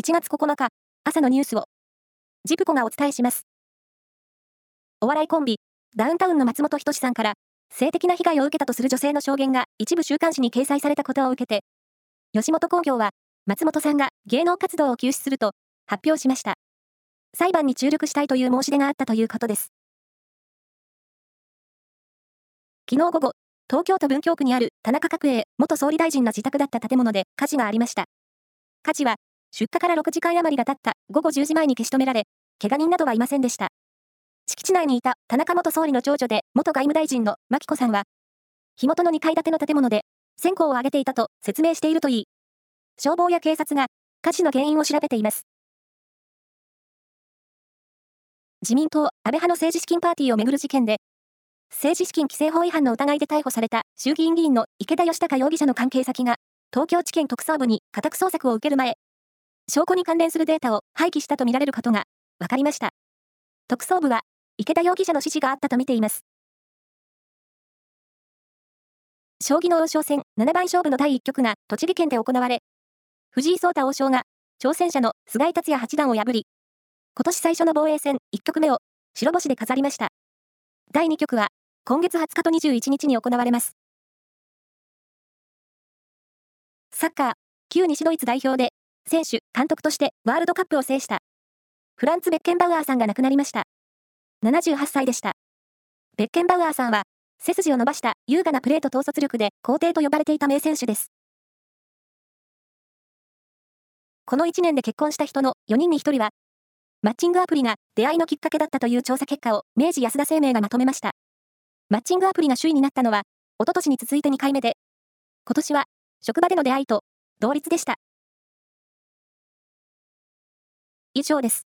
1月9日、朝のニュースを、ジプコがお伝えします。お笑いコンビ、ダウンタウンの松本人志さんから、性的な被害を受けたとする女性の証言が一部週刊誌に掲載されたことを受けて、吉本興業は、松本さんが芸能活動を休止すると発表しました。裁判に注力したいという申し出があったということです。昨日午後、東京都文京区にある田中角栄元総理大臣の自宅だった建物で火事がありました。火事は出火から6時間余りが経った午後10時前に消し止められ、怪我人などはいませんでした。敷地内にいた田中元総理の長女で元外務大臣の牧子さんは、火元の2階建ての建物で線香を上げていたと説明しているといい、消防や警察が火事の原因を調べています。自民党安倍派の政治資金パーティーをめぐる事件で、政治資金規正法違反の疑いで逮捕された衆議院議員の池田義孝容疑者の関係先が、東京地検特捜部に家宅捜索を受ける前、証拠に関連するデータを廃棄したとみられることが分かりました。特捜部は池田容疑者の指示があったとみています。将棋の王将戦七番勝負の第1局が栃木県で行われ、藤井聡太王将が挑戦者の菅井達也八段を破り、今年最初の防衛戦1局目を白星で飾りました。第2局は今月20日と21日に行われます。サッカー、旧西ドイツ代表で選手、監督としてワールドカップを制したフランツ・ベッケンバウアーさんが亡くなりました。78歳でした。ベッケンバウアーさんは、背筋を伸ばした優雅なプレーと統率力で皇帝と呼ばれていた名選手です。この1年で結婚した人の4人に1人は、マッチングアプリが出会いのきっかけだったという調査結果を明治安田生命がまとめました。マッチングアプリが首位になったのは、一昨年に続いて2回目で、今年は職場での出会いと同率でした。以上です。